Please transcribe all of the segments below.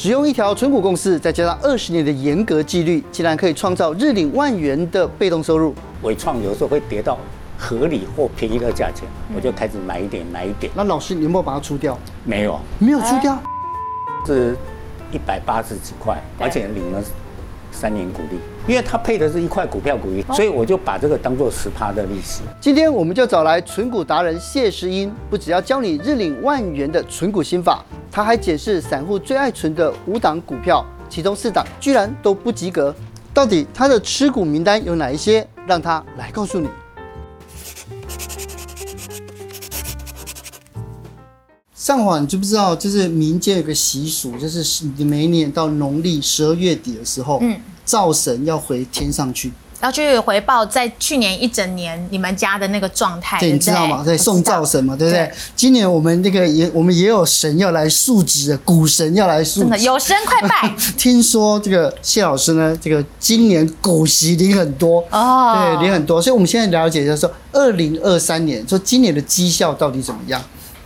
只用一条存股公式，再加上二十年的严格纪律，竟然可以创造日领万元的被动收入。尾创有时候会跌到合理或便宜的价钱，我就开始买一点买一点。那老师，你有没有把它出掉？没有，没有出掉，是一百八十几块，而且领了三年股利，因为它配的是一块股票股利，所以我就把这个当做十趴的利息。今天我们就找来存股达人谢时英，不只要教你日领万元的存股心法，他还解释散户最爱存的五档股票，其中四档居然都不及格。到底他的持股名单有哪一些？让他来告诉你。上网你知不知道？就是民间有个习俗，就是每一年到农历十二月底的时候，嗯，灶神要回天上去，要去回报在去年一整年你们家的那个状态。对，你知道吗？对，送灶神嘛，对不对？对，今年我们那个也，我们也有神要来述职，股神要来述职，真的有神快拜。听说这个谢老师呢，这个今年股息领很多哦，对，领很多。所以我们现在了解就是说，二零二三年，说今年的绩效到底怎么样？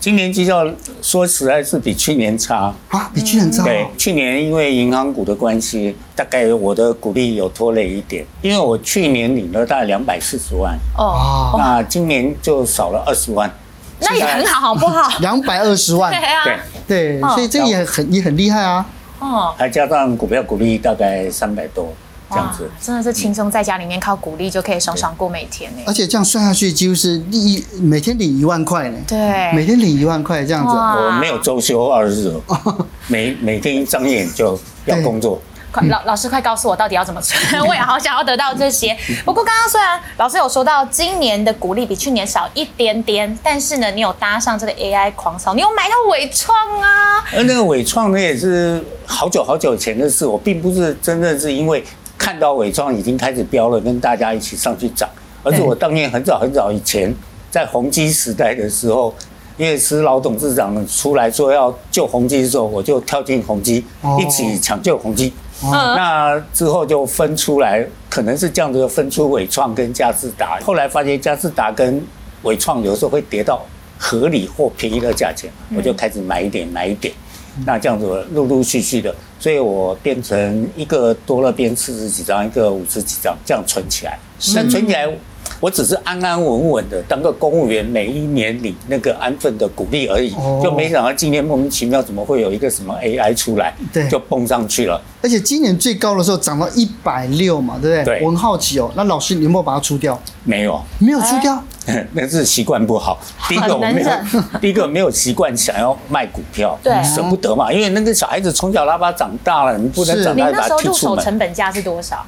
今年绩效说实在是比去年差。啊，比去年差。对，去年因为银行股的关系，大概我的股利有拖累一点，因为我去年领了大概两百四十万。哦，那今年就少了二十万，那也很好，好不好？两百二十万，对对，所以这也很也很厉害啊。哦，还加上股票股利大概三百多。这样子真的是轻松，在家里面靠股利就可以爽爽过每天呢。而且这样算下去，几乎是一每天领一万块呢。对，每天领一万块这样子。我没有周休二日，每每天一睁眼就要工作。快老老师，快告诉我到底要怎么存？我也好想要得到这些。不过刚刚虽然老师有说到今年的股利比去年少一点点，但是呢，你有搭上这个 AI 狂潮，你有买到伟创啊？而那个伟创呢，也是好久好久以前的事，我并不是真正是因为。看到纬创已经开始飙了，跟大家一起上去涨。而且我当年很早很早以前，在宏基时代的时候，因为是老董事长出来说要救宏基的时候，我就跳进宏基，一起抢救宏基。那之后就分出来，可能是这样子分出伟创跟嘉士达。后来发现嘉士达跟伟创有时候会跌到合理或便宜的价钱，我就开始买一点买一点。那这样子陆陆续续的，所以我变成一个多了变四十几张，一个五十几张，这样存起来。但存起来，我只是安安稳稳的当个公务员，每一年领那个安分的股利而已。就没想到今年莫名其妙怎么会有一个什么 AI 出来，对，就蹦上去了。而且今年最高的时候涨到一百六嘛，对不对？对。我很好奇哦，那老师你有没有把它出掉？没有，没有出掉。那是习惯不好。第一个我没有，第一个没有习惯想要卖股票，对，舍不得嘛。因为那个小孩子从小拉巴长大了，你不能长大把他踢出门。你那时候入手成本价是多少？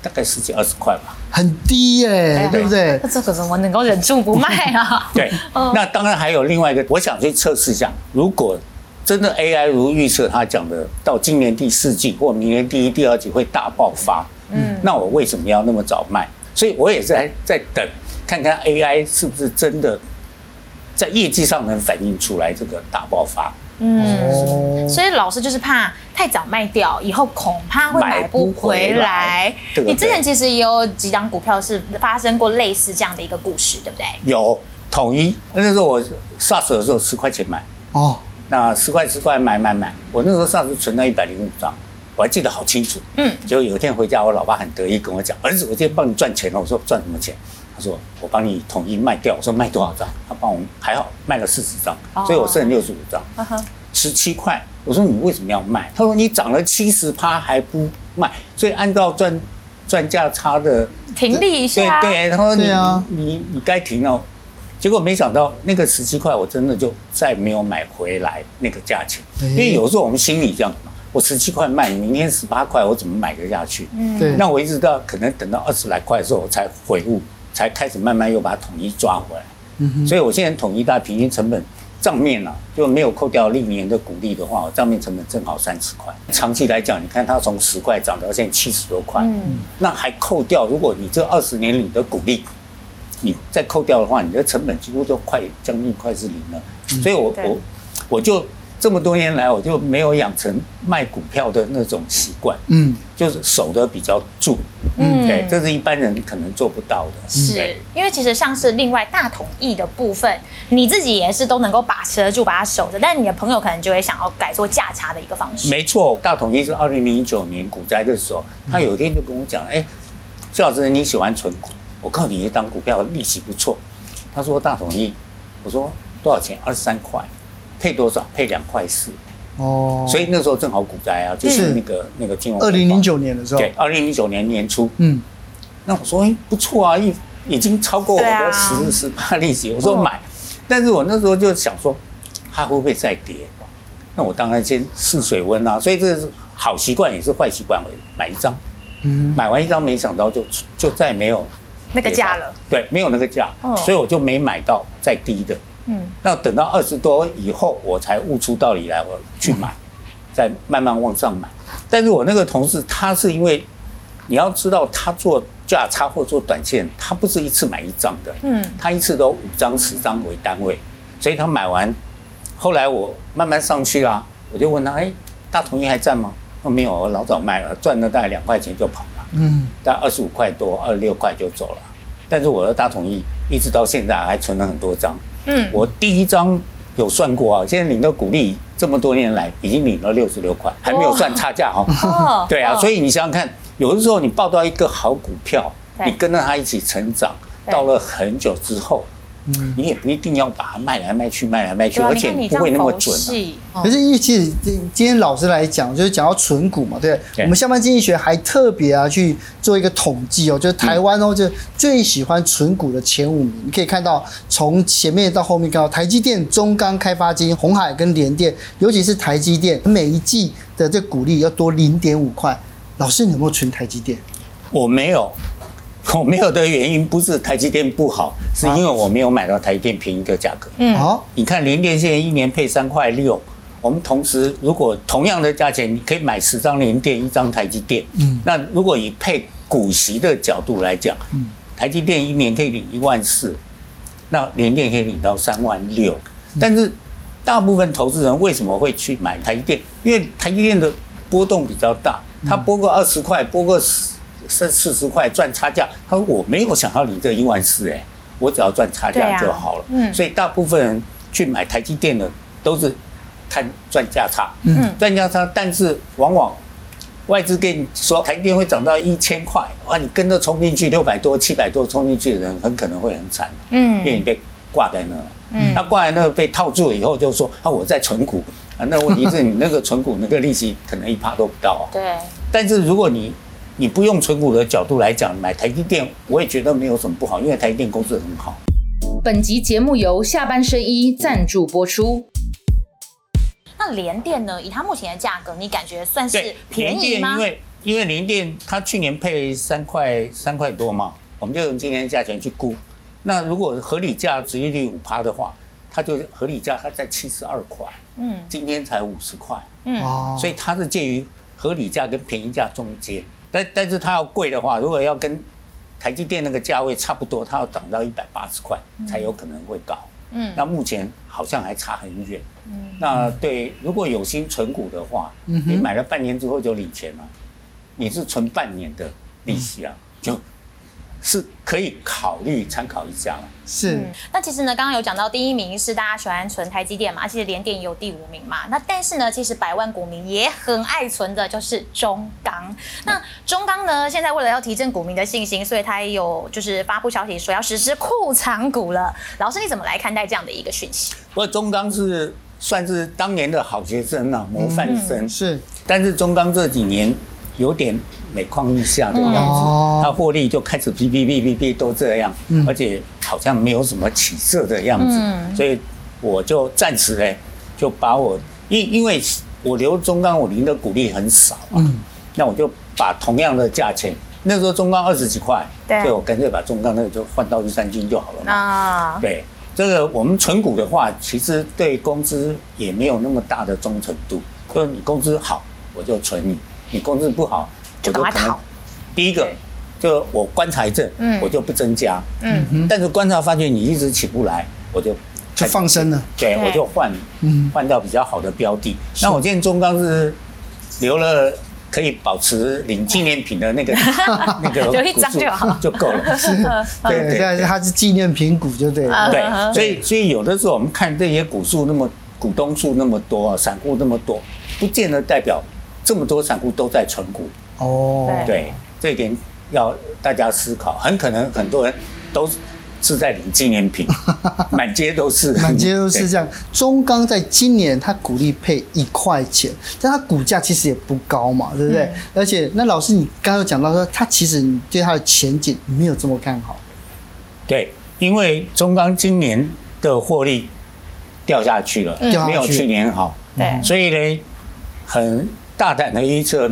大概十几二十块吧，很低耶，对不对？那这个怎么能够忍住不卖啊？对，那当然还有另外一个，我想去测试一下，如果真的 AI 如预测他讲的，到今年第四季或明年第一、第二季会大爆发，嗯，那我为什么要那么早卖？所以我也是在在等，看看 AI 是不是真的在业绩上能反映出来这个大爆发。嗯，所以老师就是怕太早卖掉，以后恐怕会买不回来。你之前其实也有几张股票是发生过类似这样的一个故事，对不对？有统一，那时候我 SARS 的时候十块钱买哦，那十块十块买买买，我那时候 SARS 存到一百零五张，我还记得好清楚。嗯，结果有一天回家，我老爸很得意跟我讲：“儿子，我今天帮你赚钱了。”我说：“赚什么钱？”他说：“我帮你统一卖掉。”我说：“卖多少张？”他帮我还好卖了四十张，所以我剩六十五张，十七块。我说：“你为什么要卖？”他说：“你涨了七十趴还不卖，所以按照赚赚价差的停利一下。”对对，他说：“你你你该停了。”结果没想到那个十七块，我真的就再没有买回来那个价钱，因为有时候我们心里这样嘛，我十七块卖，明天十八块，我怎么买得下去？嗯，对。那我一直到可能等到二十来块的时候，我才悔悟。才开始慢慢又把统一抓回来，嗯，所以我现在统一大平均成本账面啊，就没有扣掉历年的股利的话，我账面成本正好三十块。长期来讲，你看它从十块涨到现在七十多块，嗯，那还扣掉，如果你这二十年里的股利，你再扣掉的话，你的成本几乎都快将近快是零了。所以我我我就这么多年来，我就没有养成卖股票的那种习惯，嗯，就是守得比较住，嗯，对，这是一般人可能做不到的。是因为其实像是另外大统一的部分，你自己也是都能够把持得住，把它守着，但你的朋友可能就会想要改做价差的一个方式。没错，大统一是二零零九年股灾的时候，他有一天就跟我讲，哎，谢老师你喜欢存股，我告诉你一档股票利息不错。他说大统一，我说多少钱？二十三块。配多少？配两块四。哦，所以那时候正好股灾啊，就是那个那个金融。二零零九年的时候。对，二零零九年年初。嗯，那我说，哎，不错啊，已已经超过我的十十八利息。我说买，但是我那时候就想说，它会不会再跌？那我当然先试水温啊。所以这是好习惯，也是坏习惯。买一张，嗯，买完一张，没想到就就再没有那个价了。对，没有那个价，所以我就没买到再低的。嗯，那等到二十多以后，我才悟出道理来，我去买，再慢慢往上买。但是我那个同事，他是因为你要知道，他做价差或做短线，他不是一次买一张的，嗯，他一次都五张、十张为单位，所以他买完，后来我慢慢上去啦，我就问他，哎，大统一还在吗？他说没有，我老早卖了，赚了大概两块钱就跑了，嗯，大概二十五块多、二十六块就走了。但是我的大统一一直到现在还存了很多张。嗯，我第一张有算过啊，现在领的股利这么多年来已经领了六十六块，还没有算差价哈。哦，对啊，所以你想想看，有的时候你抱到一个好股票，你跟着它一起成长，到了很久之后。你也不一定要把它卖来卖去，卖来卖去，而且不会那么准。可是，因为其实今天老师来讲，就是讲到存股嘛，对。我们下班经济学还特别啊去做一个统计哦，就是台湾哦，就最喜欢存股的前五名，你可以看到从前面到后面看到台积电、中钢开发金、红海跟联电，尤其是台积电，每一季的这股利要多零点五块。老师，你有没有存台积电？我没有。我没有的原因不是台积电不好，是因为我没有买到台积电便宜的价格。嗯，好，你看联电现在一年配三块六，我们同时如果同样的价钱，你可以买十张联电，一张台积电。嗯，那如果以配股息的角度来讲，嗯，台积电一年可以领一万四，那联电可以领到三万六。但是大部分投资人为什么会去买台积电？因为台积电的波动比较大，它波个二十块，波个十。剩四十块赚差价，他说我没有想要你这一万四哎，我只要赚差价就好了。嗯，所以大部分人去买台积电的都是看赚价差，嗯，赚价差。但是往往外资跟你说台积电会涨到一千块，哇，你跟着冲进去六百多、七百多冲进去的人很可能会很惨，嗯，因为你被挂在那，嗯，那挂在那被套住了以后，就说啊我在存股啊，那问题是你那个存股那个利息可能一趴都不到啊，对。但是如果你你不用存股的角度来讲，买台积电，我也觉得没有什么不好，因为台积电公司很好。本集节目由下半身衣赞助播出。那联电呢？以它目前的价格，你感觉算是便宜吗？因为因为联电它去年配三块三块多嘛，我们就用今年的价钱去估。那如果合理价殖利率五趴的话，它就合理价它在七十二块，嗯，今天才五十块，嗯，所以它是介于合理价跟便宜价中间。但但是它要贵的话，如果要跟台积电那个价位差不多，它要涨到一百八十块才有可能会高。嗯，那目前好像还差很远。嗯，那对，如果有心存股的话，你买了半年之后就领钱了，你是存半年的利息啊，就。是可以考虑参考一下了。是、嗯，那其实呢，刚刚有讲到第一名是大家喜欢存台积电嘛，其实联电也有第五名嘛。那但是呢，其实百万股民也很爱存的就是中钢。那中钢呢，现在为了要提振股民的信心，所以他也有就是发布消息说要实施库藏股了。老师你怎么来看待这样的一个讯息？不过中钢是算是当年的好学生啊，模范生、嗯、是。但是中钢这几年有点。每况愈下的样子，它获利就开始哔哔哔哔哔都这样，而且好像没有什么起色的样子，所以我就暂时呢，就把我因因为我留中钢，我领的股利很少啊，那我就把同样的价钱，那时候中钢二十几块，所以我干脆把中钢那个就换到玉山金就好了嘛。啊。对，这个我们存股的话，其实对公司也没有那么大的忠诚度，就是你公司好，我就存你；你工资不好。就可能，第一个，就我观察一阵，我就不增加，嗯，但是观察发觉你一直起不来，我就就放生了。对，我就换，嗯，换到比较好的标的。那我今天中钢是留了可以保持领纪念品的那个 那个，留一张就好，就够了。是，对，现在是它是纪念品股，就对了。对，所以所以有的时候我们看这些股数那么股东数那么多，散户那么多，不见得代表这么多散户都在存股。哦，对，这一点要大家思考，很可能很多人都是在领纪念品，满街都是，满街都是这样。中钢在今年它股利配一块钱，但它股价其实也不高嘛，对不对？嗯、而且那老师你刚刚有讲到说，它其实你对它的前景没有这么看好。对，因为中钢今年的获利掉下去了，嗯、没有去年好，对，所以呢，很大胆的预测。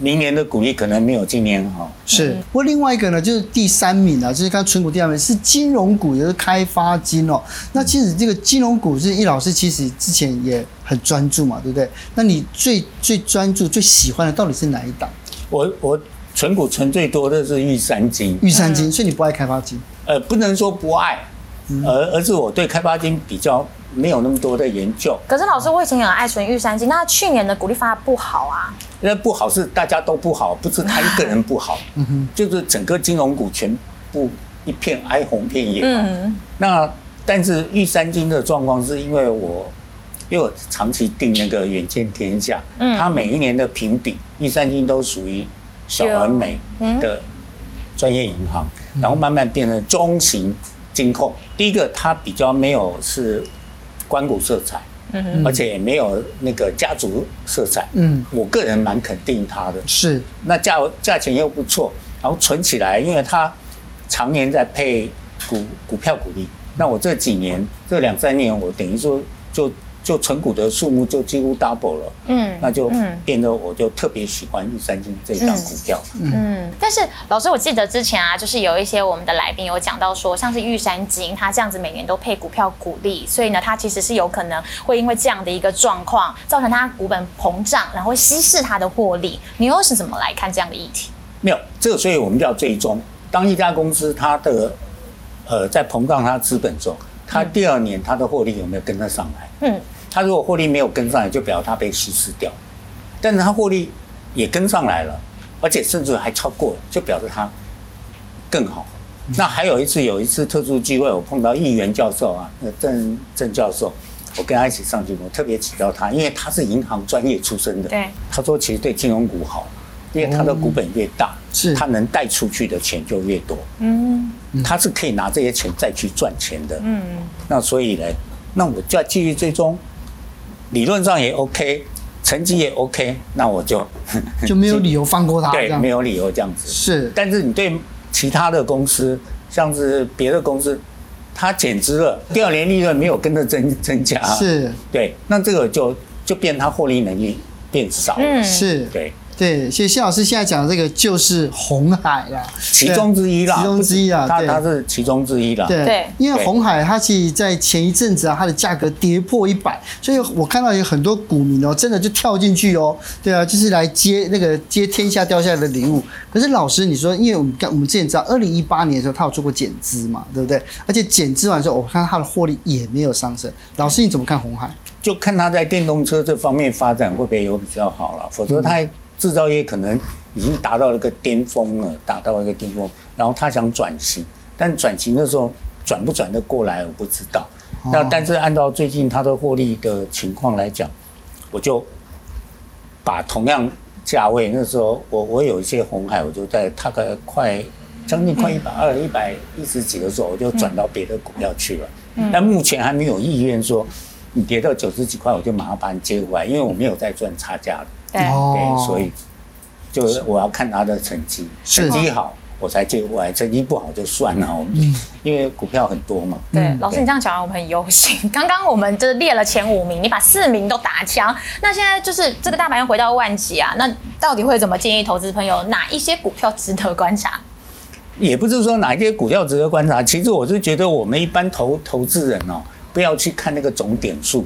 明年的股利可能没有今年好，是。不过另外一个呢，就是第三名啊，就是刚存股第三名是金融股，也就是开发金哦。那其实这个金融股是易老师其实之前也很专注嘛，对不对？那你最最专注、最喜欢的到底是哪一档？我我存股存最多的是玉山金，玉山金，所以你不爱开发金？呃，不能说不爱，而而是我对开发金比较。没有那么多的研究。可是老师，我以前有爱存玉山金，那去年的股利发不好啊？那不好是大家都不好，不是他一个人不好，嗯哼，就是整个金融股全部一片哀鸿遍野。嗯，那但是玉山金的状况是因为我，因为我长期定那个远见天下，嗯，它每一年的评比，玉山金都属于小而美的专业银行，然后慢慢变成中型金控。第一个，它比较没有是。官股色彩，嗯，而且也没有那个家族色彩，嗯，我个人蛮肯定它的，是，那价价钱又不错，然后存起来，因为它常年在配股股票股利，那我这几年这两三年，我等于说就。就存股的数目就几乎 double 了，嗯，那就变得我就特别喜欢玉山金这一档股票，嗯，嗯，但是老师，我记得之前啊，就是有一些我们的来宾有讲到说，像是玉山金，它这样子每年都配股票股利，所以呢，它其实是有可能会因为这样的一个状况，造成它股本膨胀，然后稀释它的获利。你又是怎么来看这样的议题？没有，这个所以我们叫最终，当一家公司它的呃在膨胀它资本中，它第二年它的获利有没有跟得上来？嗯。他如果获利没有跟上来，就表示他被稀释掉；但是他获利也跟上来了，而且甚至还超过了，就表示他更好。那还有一次，有一次特殊机会，我碰到议员教授啊，那郑郑教授，我跟他一起上去，我特别请教他，因为他是银行专业出身的。对。他说，其实对金融股好，因为他的股本越大，是他能贷出去的钱就越多。嗯。他是可以拿这些钱再去赚钱的。嗯。那所以呢，那我就要继续追踪。理论上也 OK，成绩也 OK，那我就 就没有理由放过他。对，没有理由这样子。是，但是你对其他的公司，像是别的公司，它减资了，第二年利润没有跟着增增加，是，对，那这个就就变它获利能力变少了。嗯，是，对。对，所以谢老师现在讲的这个就是红海啦，其中之一啦，其中之一啦，它它是其中之一啦。对，对，因为红海它其实在前一阵子啊，它的价格跌破一百，所以我看到有很多股民哦，真的就跳进去哦，对啊，就是来接那个接天下掉下来的礼物。可是老师，你说，因为我们刚我们之前知道，二零一八年的时候，它有做过减资嘛，对不对？而且减资完之后，我看它的获利也没有上升。老师，你怎么看红海？就看它在电动车这方面发展会不会有比较好了，否则它。制造业可能已经达到了一个巅峰了，达到了一个巅峰，然后他想转型，但转型的时候转不转得过来，我不知道。那但是按照最近他的获利的情况来讲，我就把同样价位那时候我我有一些红海，我就在大概快将近快一百二、一百一十几的时候，我就转到别的股票去了。但目前还没有意愿说你跌到九十几块，我就马上把你接回来，因为我没有在赚差价了。对，对，所以就是我要看他的成绩，成绩好我才接过来，成绩不好就算了。我们因为股票很多嘛。对，老师你这样讲完我们很忧心。刚刚我们就是列了前五名，你把四名都打枪，那现在就是这个大盘又回到万级啊？那到底会怎么建议投资朋友哪一些股票值得观察？也不是说哪一些股票值得观察，其实我是觉得我们一般投投资人哦，不要去看那个总点数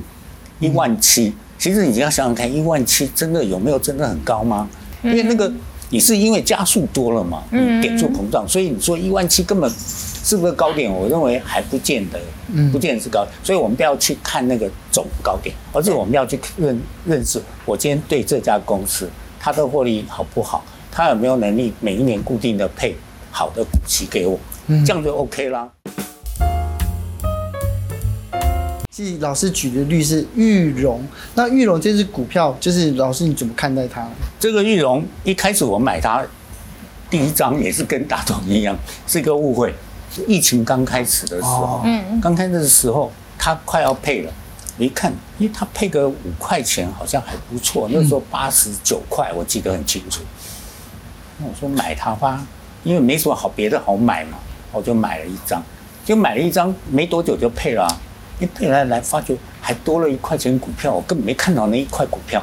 一万七。其实你要想想看，一万七真的有没有真的很高吗？因为那个你是因为加速多了嘛，嗯，点数膨胀，所以你说一万七根本是不是高点？我认为还不见得，不见得是高，所以我们不要去看那个总高点，而是我们要去认认识我今天对这家公司它的获利好不好，它有没有能力每一年固定的配好的股息给我，这样就 OK 啦。其实老师举的例是玉龙，那玉龙这支股票，就是老师你怎么看待它？这个玉龙一开始我买它，第一张也是跟大同一样，是一个误会。疫情刚开始的时候，嗯，刚开始的时候，它快要配了，一看，因为它配个五块钱好像还不错，那时候八十九块，我记得很清楚。那我说买它吧，因为没什么好别的好买嘛，我就买了一张，就买了一张，没多久就配了。一配来来，发觉还多了一块钱股票，我根本没看到那一块股票。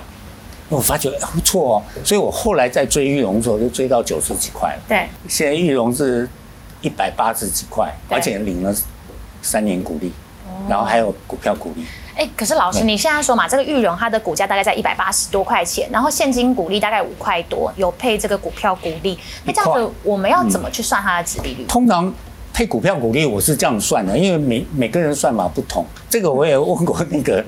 我发觉不错哦，所以我后来在追玉龙的时候，就追到九十几块了。对，现在玉龙是一百八十几块，而且领了三年股利，然后还有股票股利。哎，可是老师，你现在说嘛，这个裕隆它的股价大概在一百八十多块钱，然后现金股利大概五块多，有配这个股票股利，那这样子我们要怎么去算它的殖利率？通常。配股票股利，我是这样算的，因为每每个人算法不同。这个我也问过那个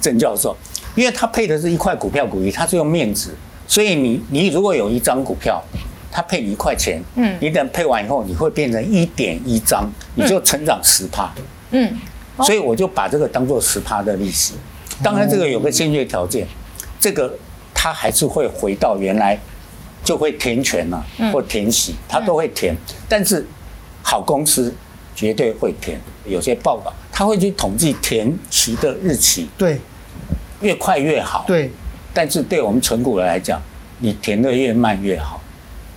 郑教授，因为他配的是一块股票股利，他是用面值，所以你你如果有一张股票，他配你一块钱，嗯，你等配完以后，你会变成一点一张，你就成长十趴，嗯，所以我就把这个当做十趴的利息。当然这个有个先决条件，这个他还是会回到原来就会填权了，或填息，它都会填，但是。好公司绝对会填，有些报道他会去统计填期的日期，对，越快越好，对。但是对我们存股的来讲，你填的越慢越好，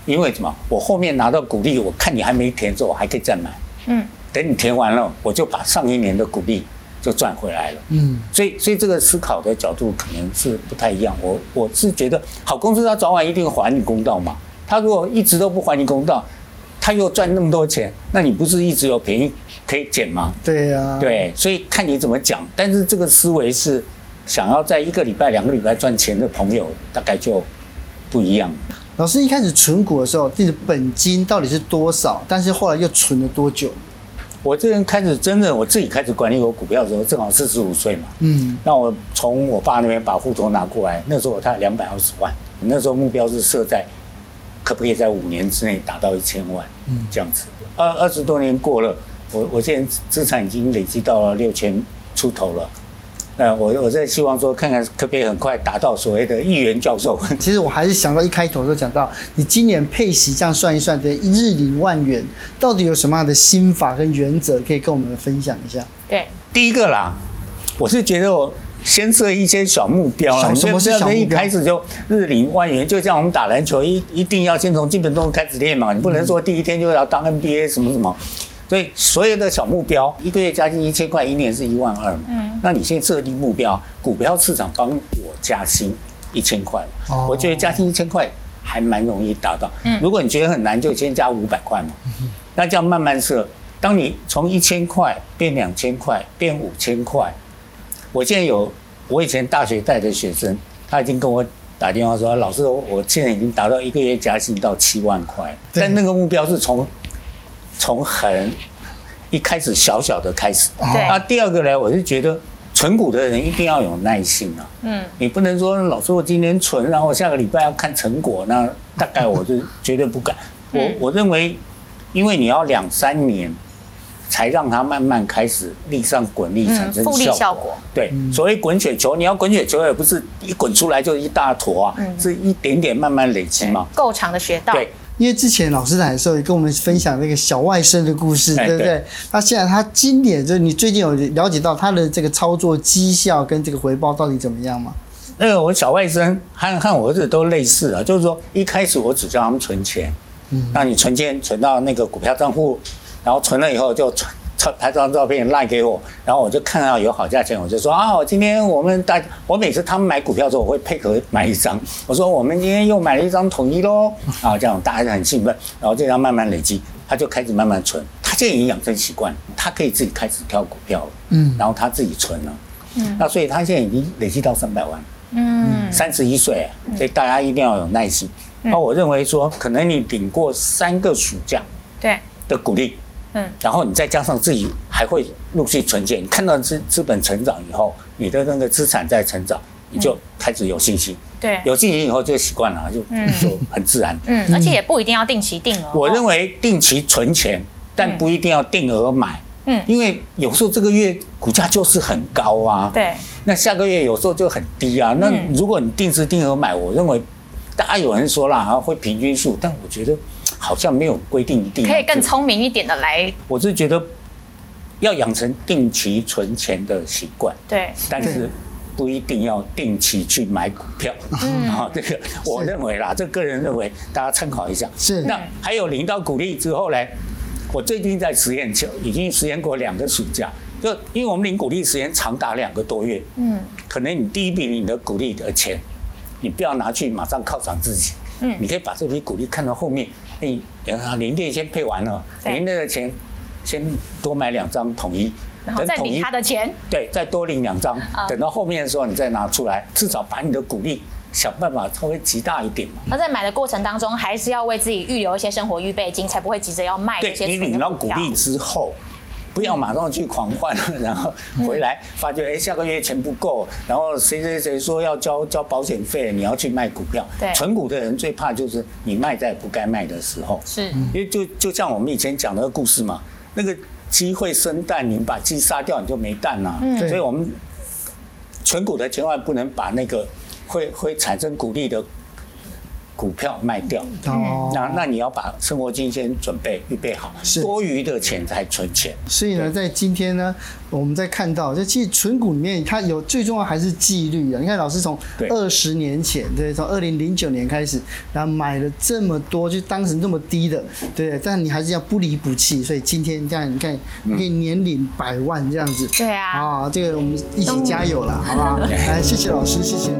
因为什么？我后面拿到股利，我看你还没填的时候，我还可以再买，嗯。等你填完了，我就把上一年的股利就赚回来了，嗯。所以，所以这个思考的角度可能是不太一样。我我是觉得，好公司它早晚一定还你公道嘛。它如果一直都不还你公道，他又赚那么多钱，那你不是一直有便宜可以捡吗？对呀、啊，对，所以看你怎么讲。但是这个思维是想要在一个礼拜、两个礼拜赚钱的朋友，大概就不一样。老师一开始存股的时候，自己的本金到底是多少？但是后来又存了多久？我这人开始真的我自己开始管理我股票的时候，正好四十五岁嘛。嗯，那我从我爸那边把户头拿过来，那时候我才两百二十万，那时候目标是设在。可不可以在五年之内达到一千万？嗯，这样子。二二十多年过了，我我现在资产已经累积到了六千出头了。那我我在希望说，看看可不可以很快达到所谓的亿元教授。其实我还是想到一开头就讲到，你今年配息这样算一算的日领万元，到底有什么样的心法跟原则可以跟我们分享一下？对，第一个啦，我是觉得我。先设一些小目标啊，什么是小目标？一开始就日领万元，就像我们打篮球一一定要先从基本动作开始练嘛，你不能说第一天就要当 NBA 什么什么。所以所有的小目标，一个月加薪一千块，一年是一万二嘛。嗯。那你先设定目标，股票市场帮我加薪一千块，我觉得加薪一千块还蛮容易达到。嗯。如果你觉得很难，就先加五百块嘛。那这样慢慢设，当你从一千块变两千块，变五千块。我现在有，我以前大学带的学生，他已经跟我打电话说，老师，我现在已经达到一个月加薪到七万块，但那个目标是从从很一开始小小的开始。对。那第二个呢，我是觉得存股的人一定要有耐心啊。嗯。你不能说老师我今天存，然后下个礼拜要看成果，那大概我是绝对不敢。我我认为，因为你要两三年。才让它慢慢开始力上滚力产生复利效果。对，所谓滚雪球，你要滚雪球也不是一滚出来就一大坨啊，是一点点慢慢累积嘛。够长的学道。对，因为之前老师来的时候也跟我们分享那个小外甥的故事，对不对？那现在他今年就是你最近有了解到他的这个操作绩效跟这个回报到底怎么样吗？那个我小外甥和和我儿子都类似啊，就是说一开始我只叫他们存钱，嗯，那你存钱存到那个股票账户。然后存了以后就传传拍张照片赖给我，然后我就看到有好价钱，我就说啊，今天我们大我每次他们买股票的时候，我会配合买一张。我说我们今天又买了一张统一喽，啊，这样大家就很兴奋。然后这样慢慢累积，他就开始慢慢存。他现在已经养成习惯，他可以自己开始挑股票了，嗯，然后他自己存了，嗯，那所以他现在已经累积到三百万，嗯，三十一岁，所以大家一定要有耐心。那我认为说，可能你顶过三个暑假，对的鼓励，嗯，然后你再加上自己还会陆续存钱，你看到资资本成长以后，你的那个资产在成长，你就开始有信心。对，有信心以后就习惯了，就就很自然。嗯，而且也不一定要定期定额。我认为定期存钱，但不一定要定额买。嗯，因为有时候这个月股价就是很高啊。对。那下个月有时候就很低啊。那如果你定时定额买，我认为大家有人说啦，会平均数，但我觉得好像没有规定一定。可以更聪明一点的来。我是觉得要养成定期存钱的习惯。对。但是。不一定要定期去买股票，嗯，好，这个我认为啦，这个人认为，大家参考一下。是。那还有领到股利之后呢？我最近在实验，就已经实验过两个暑假，就因为我们领股利时间长达两个多月，嗯，可能你第一笔领的股利的钱，你不要拿去马上犒赏自己，嗯，你可以把这笔股利看到后面，你林店先配完了，联电的钱先多买两张统一。然后再领他的钱，对，再多领两张，等到后面的时候你再拿出来，至少把你的股利想办法稍微极大一点嘛。那在买的过程当中，还是要为自己预留一些生活预备金，才不会急着要卖这些。对，你领到股利之后，不要马上去狂欢，然后回来发觉哎下个月钱不够，然后谁谁谁说要交交保险费，你要去卖股票。对，存股的人最怕就是你卖在不该卖的时候。是，因为就就像我们以前讲的故事嘛，那个。鸡会生蛋，你把鸡杀掉，你就没蛋了。嗯，所以我们存股的千万不能把那个会会产生股利的。股票卖掉，哦，那那你要把生活金先准备预备好，是多余的钱才存钱。所以呢，在今天呢，我们在看到，就其实存股里面，它有最重要还是纪律啊。你看老师从二十年前，对，从二零零九年开始，然后买了这么多，就当时那么低的，对，但你还是要不离不弃。所以今天这样，你看，你可以年领百万这样子，对啊，啊，这个我们一起加油了，好不好？来，谢谢老师，谢谢。